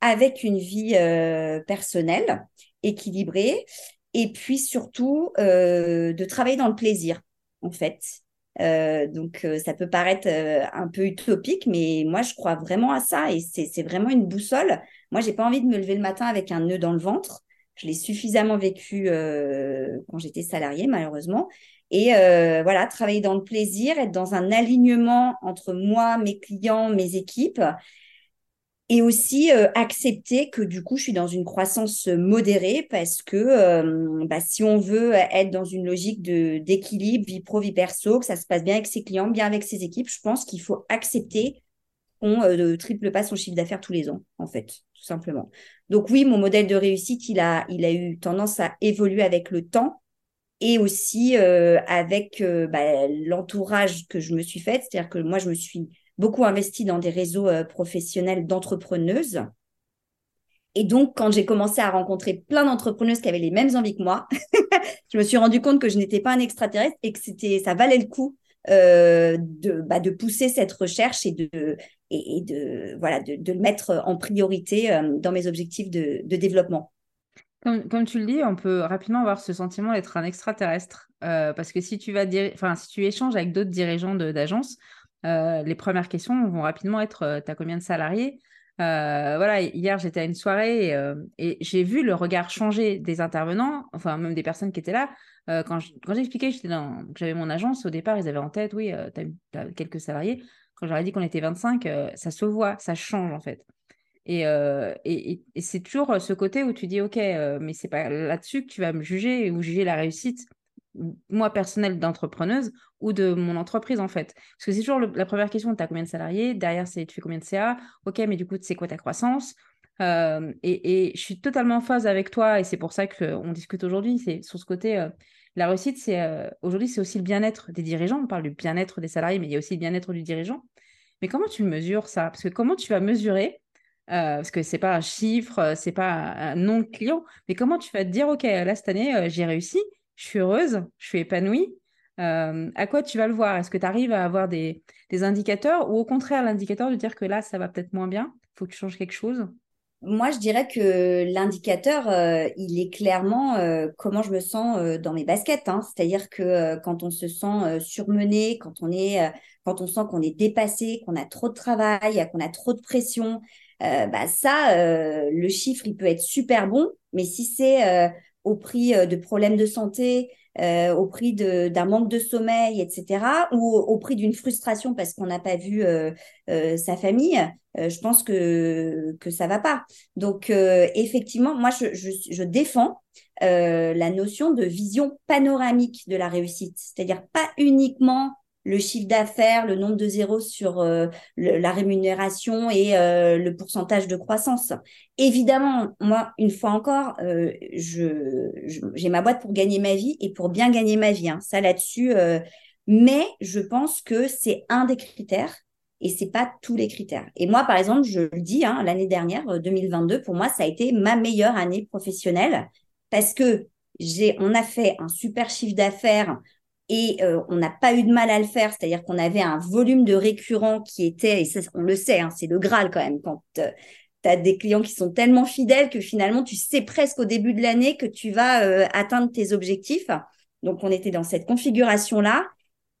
avec une vie euh, personnelle équilibrée, et puis surtout de travailler dans le plaisir, en fait. donc, ça peut paraître un peu utopique, mais moi, je crois vraiment à ça, et c'est vraiment une boussole. Moi, j'ai pas envie de me lever le matin avec un nœud dans le ventre. Je l'ai suffisamment vécu euh, quand j'étais salariée, malheureusement. Et euh, voilà, travailler dans le plaisir, être dans un alignement entre moi, mes clients, mes équipes. Et aussi euh, accepter que du coup, je suis dans une croissance modérée parce que bah, si on veut être dans une logique de d'équilibre, vie pro, vie perso, que ça se passe bien avec ses clients, bien avec ses équipes, je pense qu'il faut accepter qu'on ne triple pas son chiffre d'affaires tous les ans, en fait, tout simplement. Donc oui, mon modèle de réussite, il a, il a eu tendance à évoluer avec le temps et aussi euh, avec euh, bah, l'entourage que je me suis faite. C'est-à-dire que moi, je me suis beaucoup investie dans des réseaux euh, professionnels d'entrepreneuses. Et donc, quand j'ai commencé à rencontrer plein d'entrepreneuses qui avaient les mêmes envies que moi, je me suis rendu compte que je n'étais pas un extraterrestre et que c'était, ça valait le coup de, bah, de pousser cette recherche et de, et, de, voilà, de, le mettre en priorité euh, dans mes objectifs de, développement. Comme, comme, tu le dis, on peut rapidement avoir ce sentiment d'être un extraterrestre. Euh, parce que si tu, vas si tu échanges avec d'autres dirigeants d'agence, euh, les premières questions vont rapidement être Tu as combien de salariés? Voilà, hier j'étais à une soirée et, et j'ai vu le regard changer des intervenants, enfin même des personnes qui étaient là. quand j'expliquais que j'avais mon agence, au départ ils avaient en tête, oui, tu as, quelques salariés quand j'aurais dit qu'on était 25, euh, ça se voit, ça change en fait. Euh, et, et, c'est toujours ce côté où tu dis, OK, euh, mais c'est pas là-dessus que tu vas me juger ou juger la réussite, moi personnelle d'entrepreneuse ou de mon entreprise en fait. Parce que c'est toujours la première question, tu as combien de salariés? Derrière, c'est tu fais combien de CA OK, mais du coup, c'est quoi ta croissance? Et, et, je suis totalement en phase avec toi et c'est pour ça qu'on discute aujourd'hui. C'est sur ce côté, la réussite, c'est euh, aujourd'hui, c'est aussi le bien-être des dirigeants. On parle du bien-être des salariés, mais il y a aussi le bien-être du dirigeant. Mais comment tu mesures ça? Parce que comment tu vas mesurer euh, Parce que c'est pas un chiffre, euh, c'est pas un, nom client, mais comment tu vas te dire, ok, là cette année, j'ai réussi, je suis heureuse, je suis épanouie. À quoi tu vas le voir? Est-ce que tu arrives à avoir des, indicateurs ou au contraire l'indicateur de dire que là, ça va peut-être moins bien, il faut que tu changes quelque chose? Moi, je dirais que l'indicateur, euh, il est clairement euh, comment je me sens euh, dans mes baskets. Hein. C'est-à-dire que quand on se sent surmené, quand on est, quand on sent qu'on est dépassé, qu'on a trop de travail, qu'on a trop de pression, bah ça, le chiffre, il peut être super bon, mais si c'est au prix de problèmes de santé, euh, au prix d'un manque de sommeil, etc., ou au, prix d'une frustration parce qu'on n'a pas vu euh, euh, sa famille, je pense que, que ça va pas. Donc, effectivement, moi, je, je, je défends la notion de vision panoramique de la réussite, c'est-à-dire pas uniquement le chiffre d'affaires, le nombre de zéros sur euh, la rémunération et euh, le pourcentage de croissance. Évidemment, moi, une fois encore, euh, j'ai ma boîte pour gagner ma vie et pour bien gagner ma vie. Hein. ça là-dessus. mais je pense que c'est un des critères et c'est pas tous les critères. Et moi, par exemple, je le dis, hein, l'année dernière, 2022, pour moi, ça a été ma meilleure année professionnelle parce que j'ai, on a fait un super chiffre d'affaires et euh, on n'a pas eu de mal à le faire, c'est-à-dire qu'on avait un volume de récurrents qui était, et on le sait, hein, c'est le Graal quand même, quand euh, tu as des clients qui sont tellement fidèles que finalement tu sais presque au début de l'année que tu vas euh, atteindre tes objectifs. Donc on était dans cette configuration-là.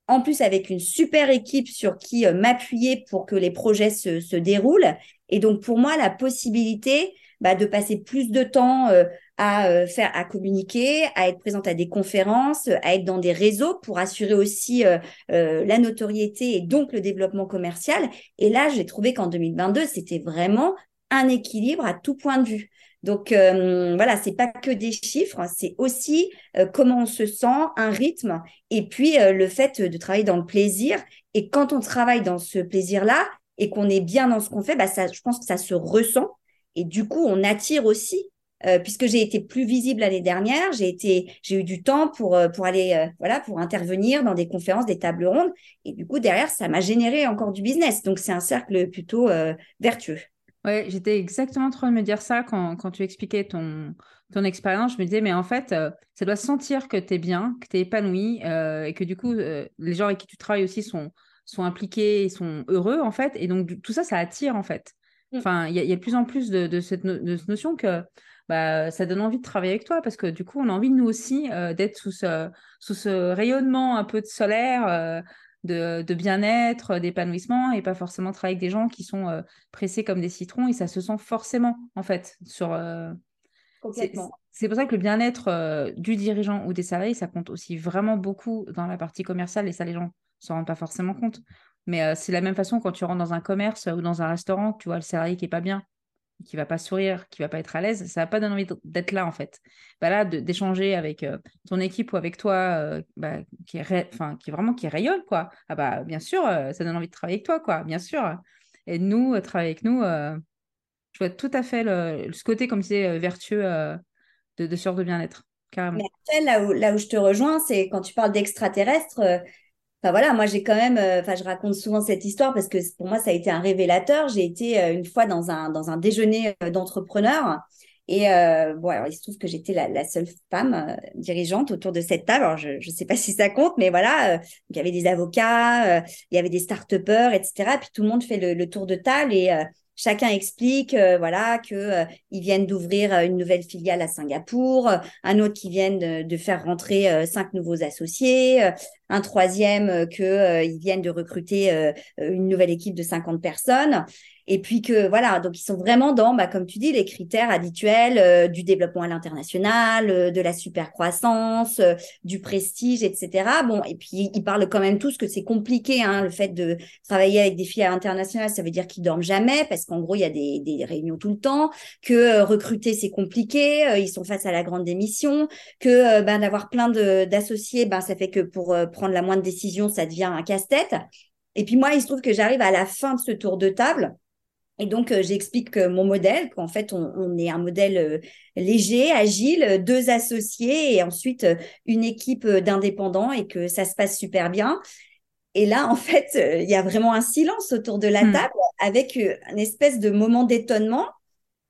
en plus avec une super équipe sur qui m'appuyer pour que les projets se, se, déroulent. Et donc pour moi, la possibilité bah, de passer plus de temps à faire, à communiquer, à être présente à des conférences, à être dans des réseaux pour assurer aussi la notoriété et donc le développement commercial. Et là, j'ai trouvé qu'en 2022, c'était vraiment un équilibre à tout point de vue. Donc euh, voilà, c'est pas que des chiffres, c'est aussi euh, comment on se sent, un rythme, et puis euh, le fait de travailler dans le plaisir. Et quand on travaille dans ce plaisir-là et qu'on est bien dans ce qu'on fait, bah ça, je pense que ça se ressent. Et du coup, on attire aussi, puisque j'ai été plus visible l'année dernière, j'ai été, j'ai eu du temps pour pour aller, voilà, pour intervenir dans des conférences, des tables rondes. Et du coup, derrière, ça m'a généré encore du business. Donc c'est un cercle plutôt vertueux. Ouais, j'étais exactement en train de me dire ça quand, quand tu expliquais ton, ton expérience. Je me disais, mais en fait, euh, ça doit sentir que tu es bien, que tu es épanoui euh, et que du coup, euh, les gens avec qui tu travailles aussi sont, sont impliqués et sont heureux, en fait. Et donc, tout ça, ça attire, en fait. Mm. Enfin, il y, a de plus en plus de, de cette, de cette notion que bah, ça donne envie de travailler avec toi parce que du coup, on a envie, nous aussi, d'être sous ce, sous ce rayonnement un peu de solaire de, bien-être, d'épanouissement et pas forcément travailler avec des gens qui sont euh, pressés comme des citrons et ça se sent forcément en fait sur euh, C'est pour ça que le bien-être euh, du dirigeant ou des salariés, ça compte aussi vraiment beaucoup dans la partie commerciale et ça les gens ne s'en rendent pas forcément compte. Mais c'est la même façon quand tu rentres dans un commerce ou dans un restaurant, tu vois le salarié qui est pas bien, qui va pas sourire, qui va pas être à l'aise, ça va pas donner envie d'être là en fait. Bah là, d'échanger avec euh, ton équipe ou avec toi, euh, bah, qui est, enfin, qui vraiment qui rayonne quoi. Ah bah bien sûr, euh, ça donne envie de travailler avec toi quoi, bien sûr. Et nous, travailler avec nous, je vois tout à fait ce côté comme c'est vertueux de, de de bien-être. Carrément. Là où, là où je te rejoins, c'est quand tu parles d'extraterrestres, Enfin voilà, moi j'ai quand même, euh, enfin je raconte souvent cette histoire parce que pour moi ça a été un révélateur. J'ai été euh, une fois dans un dans un déjeuner euh, d'entrepreneurs et bon alors il se trouve que j'étais la, la, seule femme dirigeante autour de cette table. Alors je ne sais pas si ça compte, mais voilà, il y avait des avocats, il y avait des start-upers, etc. Puis tout le monde fait le, le tour de table et Chacun explique, euh, voilà, que euh, ils viennent d'ouvrir euh, une nouvelle filiale à Singapour, un autre qui vient de, faire rentrer cinq nouveaux associés, un troisième que ils viennent de recruter une nouvelle équipe de 50 personnes. Et puis que voilà, donc ils sont vraiment dans, bah, comme tu dis, les critères habituels euh, du développement à l'international, euh, de la super croissance, euh, du prestige, etc. Bon, et puis ils parlent quand même tous que c'est compliqué, hein, le fait de travailler avec des filles à l'international, ça veut dire qu'ils dorment jamais parce qu'en gros il y a des, des, réunions tout le temps, que recruter c'est compliqué, ils sont face à la grande démission, que ben d'avoir plein d'associés, ben ça fait que pour prendre la moindre décision ça devient un casse-tête. Et puis moi, il se trouve que j'arrive à la fin de ce tour de table et donc, euh, j'explique mon modèle, qu'en fait, on, est un modèle euh, léger, agile, deux associés et ensuite euh, une équipe d'indépendants et que ça se passe super bien. Et là, en fait, il y a vraiment un silence autour de la mmh. table avec une espèce de moment d'étonnement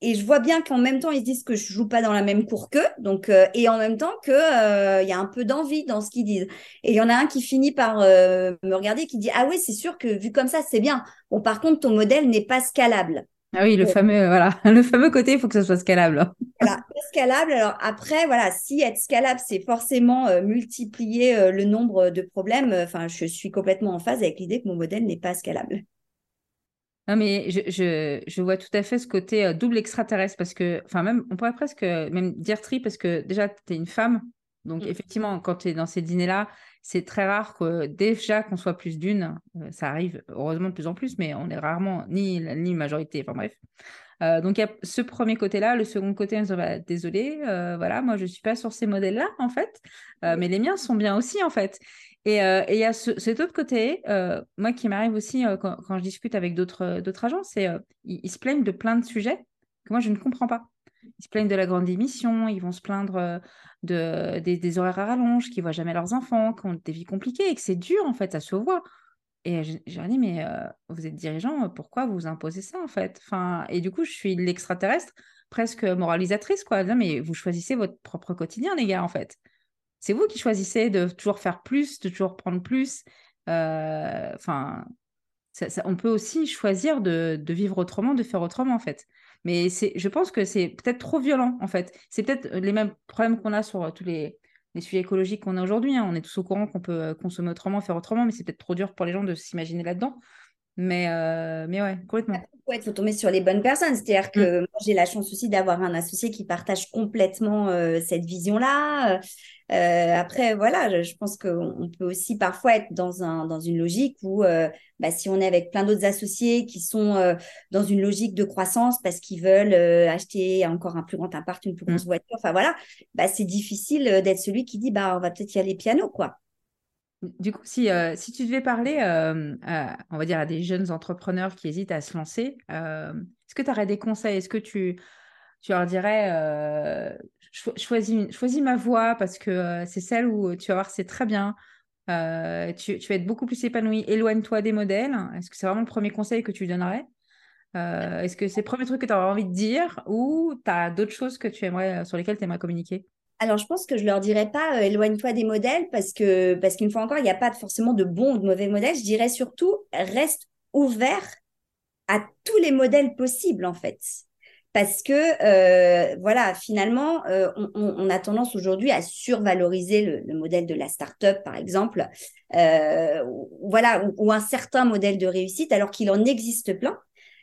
et je vois bien qu'en même temps ils disent que je joue pas dans la même cour qu'eux donc euh, et en même temps que euh, il y a un peu d'envie dans ce qu'ils disent. Et il y en a un qui finit par euh, me regarder qui dit ah oui c'est sûr que vu comme ça c'est bien. Bon par contre ton modèle n'est pas scalable ah oui le fameux voilà le fameux côté il faut que ça soit scalable. Voilà scalable. Alors après voilà si être scalable c'est forcément multiplier le nombre de problèmes enfin je suis complètement en phase avec l'idée que mon modèle n'est pas scalable non, mais je, je, je, vois tout à fait ce côté euh, double extraterrestre parce que, enfin, même, on pourrait presque même dire tri parce que déjà, tu es une femme. Donc, mm. effectivement, quand tu es dans ces dîners-là, c'est très rare que déjà qu'on soit plus d'une. Euh, ça arrive heureusement de plus en plus, mais on est rarement ni, ni majorité. Enfin, bref. Euh, donc, il y a ce premier côté-là. Le second côté, on se dit, bah, désolé, voilà, moi, je ne suis pas sur ces modèles-là, en fait. mais les miens sont bien aussi, en fait. Euh, et il y a cet autre côté, euh, moi qui m'arrive aussi euh, quand, je discute avec d'autres agents, c'est ils, se plaignent de plein de sujets que moi je ne comprends pas. Ils se plaignent de la grande démission, ils vont se plaindre de, des, horaires à rallonge, qu'ils voient jamais leurs enfants, qui ont des vies compliquées et que c'est dur en fait, ça se voit. Et j'ai dit, mais vous êtes dirigeant, pourquoi vous imposez ça en fait? Enfin, Et du coup, je suis l'extraterrestre, presque moralisatrice, quoi. mais vous choisissez votre propre quotidien, les gars, en fait. C'est vous qui choisissez de toujours faire plus, de toujours prendre plus. Euh, enfin, on peut aussi choisir de, vivre autrement, de faire autrement, en fait. Mais je pense que c'est peut-être trop violent, en fait. C'est peut-être les mêmes problèmes qu'on a sur tous les, les sujets écologiques qu'on a aujourd'hui. Hein. On est tous au courant qu'on peut consommer autrement, faire autrement, mais c'est peut-être trop dur pour les gens de s'imaginer là-dedans. Mais, euh, mais ouais, complètement. Il faut tomber sur les bonnes personnes. C'est-à-dire que mm. moi, j'ai la chance aussi d'avoir un associé qui partage complètement euh, cette vision-là. Euh, après, voilà, je, pense qu'on peut aussi parfois être dans, un, dans une logique où, bah, si on est avec plein d'autres associés qui sont dans une logique de croissance parce qu'ils veulent acheter encore un plus grand appart, une plus grosse mm. voiture, enfin voilà, bah, c'est difficile d'être celui qui dit bah, on va peut-être y aller piano, quoi. Du coup, si, euh, si tu devais parler, euh, on va dire, à des jeunes entrepreneurs qui hésitent à se lancer, euh, est-ce que tu aurais des conseils? Est-ce que tu, tu leur dirais, choisis, choisis ma voie parce que c'est celle où tu vas voir, c'est très bien, tu, tu, vas être beaucoup plus épanoui, éloigne-toi des modèles. Est-ce que c'est vraiment le premier conseil que tu donnerais? Est-ce que c'est le premier truc que tu aurais envie de dire ou tu as d'autres choses que tu aimerais, sur lesquelles tu aimerais communiquer? Alors, je pense que je leur dirais pas euh, éloigne-toi des modèles parce que parce qu'une fois encore, il n'y a pas forcément de bons ou de mauvais modèles. Je dirais surtout reste ouvert à tous les modèles possibles en fait. Parce que euh, voilà, finalement, euh, on, a tendance aujourd'hui à survaloriser le, modèle de la start-up, par exemple, voilà, ou, un certain modèle de réussite, alors qu'il en existe plein.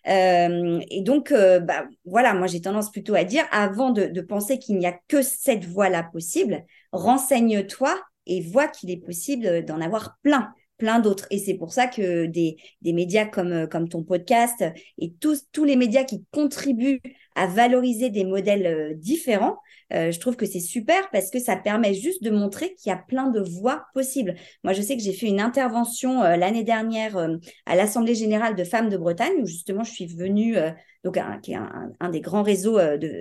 Euh, et donc, euh, bah, voilà, moi j'ai tendance plutôt à dire, avant de, penser qu'il n'y a que cette voie-là possible, renseigne-toi et vois qu'il est possible d'en avoir plein plein d'autres. Et c'est pour ça que des, des médias comme, comme ton podcast et tous, tous les médias qui contribuent à valoriser des modèles euh, différents, euh, je trouve que c'est super parce que ça permet juste de montrer qu'il y a plein de voies possibles. Moi, je sais que j'ai fait une intervention euh, l'année dernière euh, à l'Assemblée générale de femmes de Bretagne où justement je suis venue, donc qui est un, des grands réseaux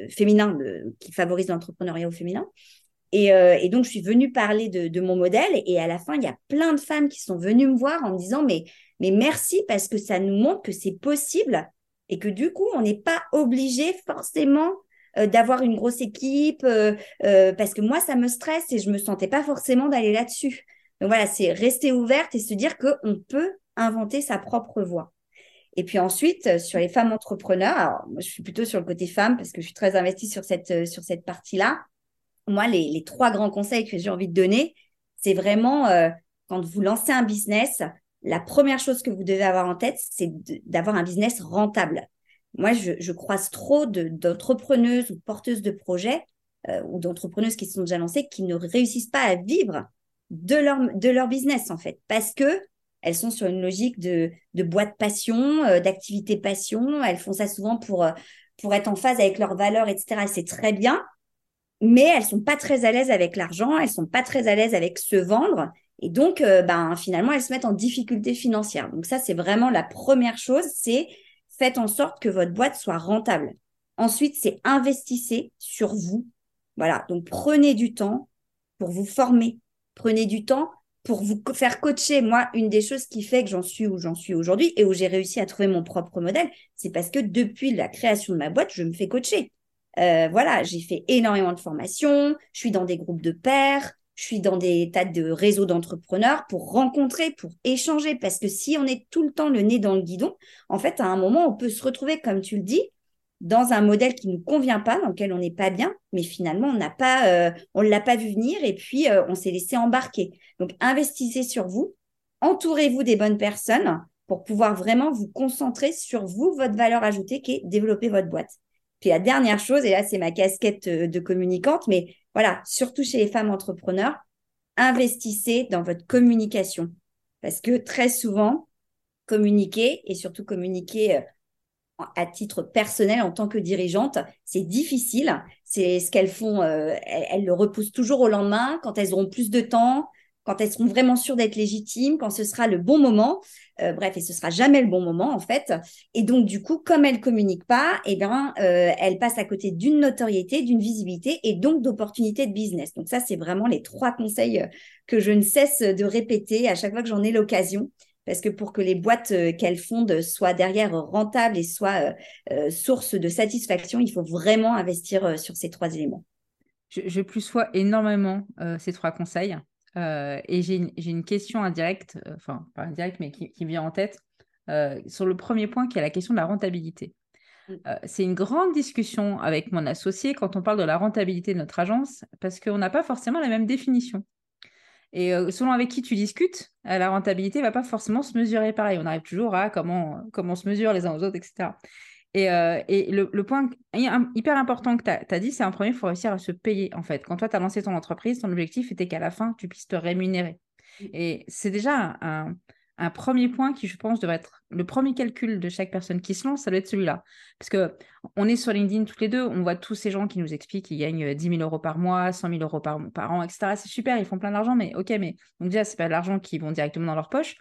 féminins qui favorise l'entrepreneuriat au féminin. Et, et, donc, je suis venue parler de, de, mon modèle. Et à la fin, il y a plein de femmes qui sont venues me voir en me disant Mais, mais merci parce que ça nous montre que c'est possible et que du coup, on n'est pas obligé forcément euh, d'avoir une grosse équipe, euh, euh, parce que moi, ça me stresse et je me sentais pas forcément d'aller là-dessus. Donc voilà, c'est rester ouverte et se dire qu'on peut inventer sa propre voie. Et puis ensuite, sur les femmes entrepreneurs, alors je suis plutôt sur le côté femme parce que je suis très investie sur cette, sur cette partie-là. Moi, les, les, trois grands conseils que j'ai envie de donner, c'est vraiment quand vous lancez un business, la première chose que vous devez avoir en tête, c'est d'avoir un business rentable. Moi, je, croise trop d'entrepreneuses ou porteuses de projets euh, ou d'entrepreneuses qui sont déjà lancées qui ne réussissent pas à vivre de leur, de leur business, en fait, parce que elles sont sur une logique de, de boîte passion, euh, d'activité passion. Elles font ça souvent pour, euh, pour être en phase avec leurs valeurs, etc. Et c'est très bien, mais elles sont pas très à l'aise avec l'argent, elles sont pas très à l'aise avec se vendre. Et donc, ben, finalement, elles se mettent en difficulté financière. Donc ça, c'est vraiment la première chose, c'est faites en sorte que votre boîte soit rentable. Ensuite, c'est investissez sur vous. Voilà, donc prenez du temps pour vous former. Prenez du temps pour vous faire coacher. Moi, une des choses qui fait que j'en suis où j'en suis aujourd'hui et où j'ai réussi à trouver mon propre modèle, c'est parce que depuis la création de ma boîte, je me fais coacher. Euh, voilà, j'ai fait énormément de formations, je suis dans des groupes de pairs, je suis dans des tas de réseaux d'entrepreneurs pour rencontrer, pour échanger. Parce que si on est tout le temps le nez dans le guidon, en fait, à un moment, on peut se retrouver, comme tu le dis, dans un modèle qui ne nous convient pas, dans lequel on n'est pas bien, mais finalement, on n'a pas, euh, on l'a pas vu venir et puis euh, on s'est laissé embarquer. Donc, investissez sur vous, entourez-vous des bonnes personnes pour pouvoir vraiment vous concentrer sur vous, votre valeur ajoutée qui est développer votre boîte. Puis la dernière chose, et là, c'est ma casquette euh, de communicante, mais voilà, surtout chez les femmes entrepreneurs, investissez dans votre communication. Parce que très souvent, communiquer et surtout communiquer euh, à titre personnel en tant que dirigeante, c'est difficile. C'est ce qu'elles font, euh, elles, le repoussent toujours au lendemain quand elles auront plus de temps, quand elles seront vraiment sûres d'être légitimes, quand ce sera le bon moment. Euh, bref, et ce sera jamais le bon moment en fait. Et donc du coup, comme elles communiquent pas, eh bien, euh, elles passent à côté d'une notoriété, d'une visibilité et donc d'opportunités de business. Donc ça, c'est vraiment les trois conseils euh, que je ne cesse de répéter à chaque fois que j'en ai l'occasion. Parce que pour que les boîtes qu'elles fondent soient derrière rentables et soient source de satisfaction, il faut vraiment investir sur ces trois éléments. Je, je plus sois énormément ces trois conseils. Euh, et j'ai une, question indirecte, euh, enfin pas indirecte, mais qui, vient en tête, euh, sur le premier point qui est la question de la rentabilité. Mm. c'est une grande discussion avec mon associé quand on parle de la rentabilité de notre agence, parce qu'on n'a pas forcément la même définition. Et selon avec qui tu discutes, la rentabilité ne va pas forcément se mesurer pareil. On arrive toujours à comment, comment on se mesure les uns aux autres, etc. Et, et le, le, point hyper important que tu as, dit, c'est en premier, il faut réussir à se payer, en fait. Quand toi, tu as lancé ton entreprise, ton objectif était qu'à la fin, tu puisses te rémunérer. Et c'est déjà un, un premier point qui, je pense, devrait être le premier calcul de chaque personne qui se lance, ça doit être celui-là. Parce que on est sur LinkedIn toutes les deux, on voit tous ces gens qui nous expliquent qu'ils gagnent 10 000 euros par mois, 100 000 euros par, par an, etc. C'est super, ils font plein d'argent, mais ok, mais donc déjà, c'est pas de l'argent qui vont directement dans leur poche.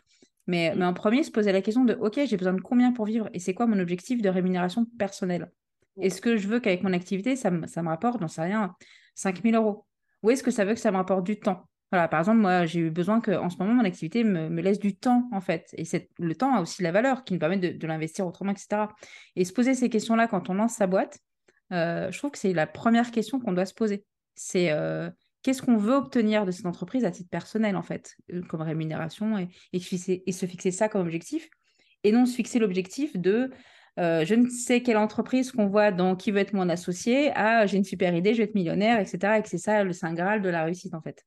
Mais, mais en premier, se poser la question de ok, j'ai besoin de combien pour vivre et c'est quoi mon objectif de rémunération personnelle? Est-ce que je veux qu'avec mon activité, ça, me, ça me rapporte, j'en sais rien, 5 000 euros? Ou est-ce que ça veut que ça me rapporte du temps? Voilà, par exemple, moi, j'ai eu besoin que, en ce moment, mon activité me, laisse du temps, en fait. Et le temps a aussi la valeur qui nous permet de, l'investir autrement, etc. Et se poser ces questions-là quand on lance sa boîte, euh, je trouve que c'est la première question qu'on doit se poser. C'est euh, qu'est-ce qu'on veut obtenir de cette entreprise à titre personnel, en fait, euh, comme rémunération, et, se fixer ça comme objectif, et non se fixer l'objectif de je ne sais quelle entreprise qu'on voit dans qui veut être mon associé, ah, j'ai une super idée, je vais être millionnaire, etc. Et que c'est ça le Saint Graal de la réussite, en fait.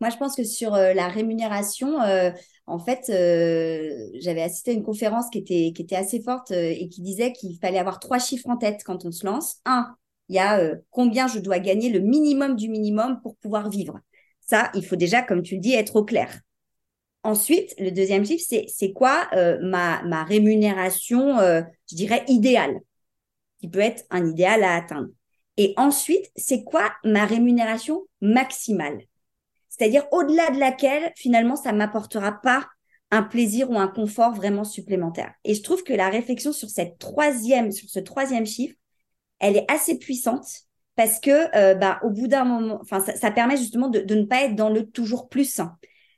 Moi, je pense que sur euh, la rémunération, euh, en fait, euh, j'avais assisté à une conférence qui était, qui était assez forte et qui disait qu'il fallait avoir trois chiffres en tête quand on se lance. Un, il y a combien je dois gagner, le minimum du minimum pour pouvoir vivre. Ça, il faut déjà, comme tu le dis, être au clair. Ensuite, le deuxième chiffre, c'est c'est quoi ma, ma rémunération, je dirais, idéale, qui peut être un idéal à atteindre. Et ensuite, c'est quoi ma rémunération maximale? C'est-à-dire au-delà de laquelle, finalement, ça m'apportera pas un plaisir ou un confort vraiment supplémentaire. Et je trouve que la réflexion sur cette sur ce troisième chiffre, elle est assez puissante parce que, euh, bah, au bout d'un moment, ça, permet justement de, ne pas être dans le toujours plus.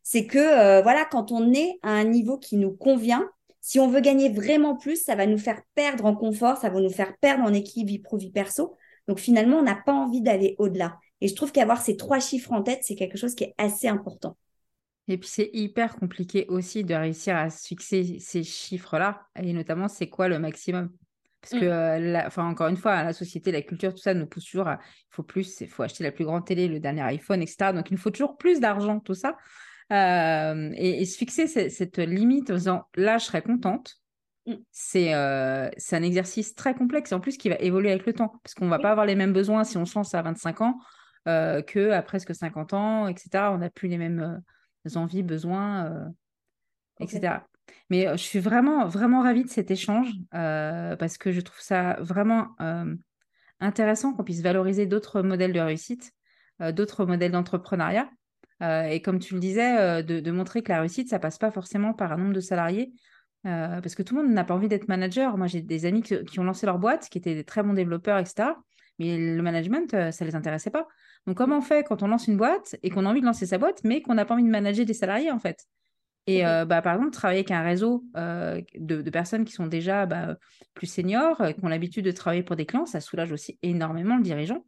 C'est que, euh, voilà, quand on est à un niveau qui nous convient, si on veut gagner vraiment plus, ça va nous faire perdre en confort, ça va nous faire perdre en équilibre vie pro vie perso. Donc finalement, on n'a pas envie d'aller au-delà. Et je trouve qu'avoir ces trois chiffres en tête, c'est quelque chose qui est assez important. Et puis c'est hyper compliqué aussi de réussir à fixer ces chiffres-là, et notamment c'est quoi le maximum? Parce que, mm. euh, enfin, encore une fois, la société, la culture, tout ça nous pousse toujours à il faut plus, il faut acheter la plus grande télé, le dernier iPhone, etc. Donc, il nous faut toujours plus d'argent, tout ça. Euh, et, se fixer cette, limite en disant là, je serais contente, mm. c'est euh, un exercice très complexe et en plus qui va évoluer avec le temps. Parce qu'on ne va pas avoir les mêmes besoins si on se lance à 25 ans euh, qu'à presque 50 ans, etc. On n'a plus les mêmes envies, besoins, etc. Mais je suis vraiment, vraiment ravie de cet échange parce que je trouve ça vraiment intéressant qu'on puisse valoriser d'autres modèles de réussite, d'autres modèles d'entrepreneuriat. et comme tu le disais, de, montrer que la réussite, ça passe pas forcément par un nombre de salariés, parce que tout le monde n'a pas envie d'être manager. Moi, j'ai des amis qui, qui, ont lancé leur boîte, qui étaient des très bons développeurs, etc. Mais le management, ça ne les intéressait pas. Donc, comment on fait quand on lance une boîte et qu'on a envie de lancer sa boîte, mais qu'on n'a pas envie de manager des salariés, en fait? Et euh, bah, par exemple, travailler avec un réseau euh, de, personnes qui sont déjà bah, plus seniors, euh, qui ont l'habitude de travailler pour des clients, ça soulage aussi énormément le dirigeant.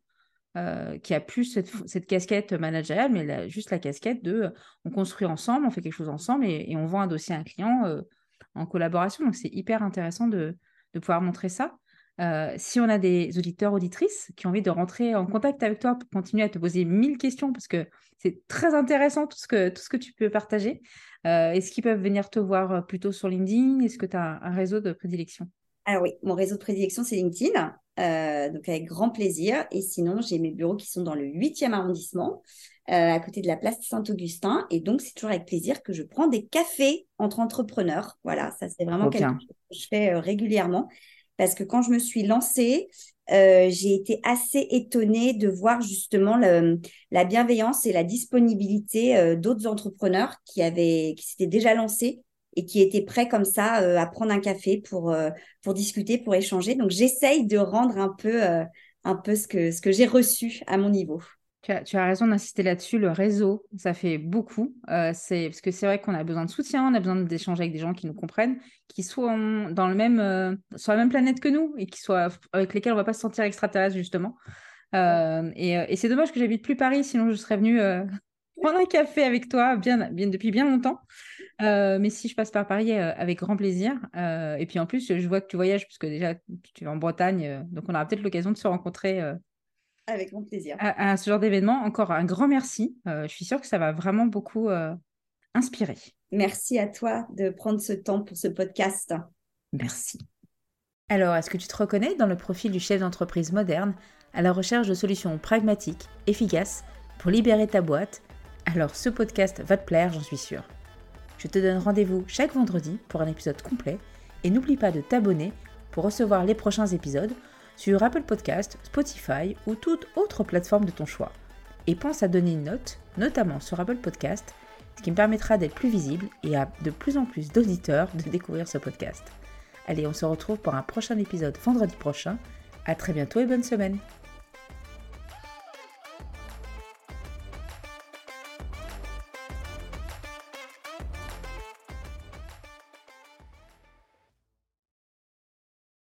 qui a plus cette, casquette managériale, mais juste la casquette de on construit ensemble, on fait quelque chose ensemble et, on vend un dossier à un client en collaboration. Donc c'est hyper intéressant de, pouvoir montrer ça. Euh, si on a des auditeurs, auditrices qui ont envie de rentrer en contact avec toi pour continuer à te poser mille questions, parce que c'est très intéressant tout ce que, tout ce que tu peux partager, euh, est-ce qu'ils peuvent venir te voir euh, plutôt sur LinkedIn? Est-ce que tu as un, réseau de prédilection? Alors oui, mon réseau de prédilection, c'est LinkedIn, donc avec grand plaisir. Et sinon, j'ai mes bureaux qui sont dans le 8e arrondissement, à côté de la place Saint-Augustin. Et donc, c'est toujours avec plaisir que je prends des cafés entre entrepreneurs. Voilà, ça c'est vraiment quelque chose que je fais régulièrement parce que quand je me suis lancée, euh, j'ai été assez étonnée de voir justement la bienveillance et la disponibilité euh, d'autres entrepreneurs qui s'étaient déjà lancés et qui étaient prêts comme ça euh, à prendre un café pour discuter, pour échanger. Donc j'essaye de rendre un peu ce que j'ai reçu à mon niveau. Tu as, raison d'insister là-dessus. Le réseau, ça fait beaucoup. Euh, c'est parce que c'est vrai qu'on a besoin de soutien, on a besoin d'échanger avec des gens qui nous comprennent, qui soient dans le même, euh, sur la même planète que nous et qui soient avec lesquels on va pas se sentir extraterrestre justement. Euh, et, c'est dommage que j'habite plus Paris, sinon je serais venue prendre un café avec toi bien, bien, depuis bien longtemps. Mais si je passe par Paris, avec grand plaisir. Et puis en plus, je vois que tu voyages, puisque déjà, tu es en Bretagne. donc, on aura peut-être l'occasion de se rencontrer. Avec grand plaisir. À, ce genre d'événement. Encore un grand merci. je suis sûre que ça va vraiment beaucoup inspirer. Merci à toi de prendre ce temps pour ce podcast. Merci. Alors, est-ce que tu te reconnais dans le profil du chef d'entreprise moderne à la recherche de solutions pragmatiques, efficaces pour libérer ta boîte? Alors, ce podcast va te plaire, j'en suis sûre. Je te donne rendez-vous chaque vendredi pour un épisode complet et n'oublie pas de t'abonner pour recevoir les prochains épisodes sur Apple Podcast, Spotify ou toute autre plateforme de ton choix. Et pense à donner une note, notamment sur Apple Podcast, ce qui me permettra d'être plus visible et à de plus en plus d'auditeurs de découvrir ce podcast. Allez, on se retrouve pour un prochain épisode vendredi prochain. À très bientôt et bonne semaine.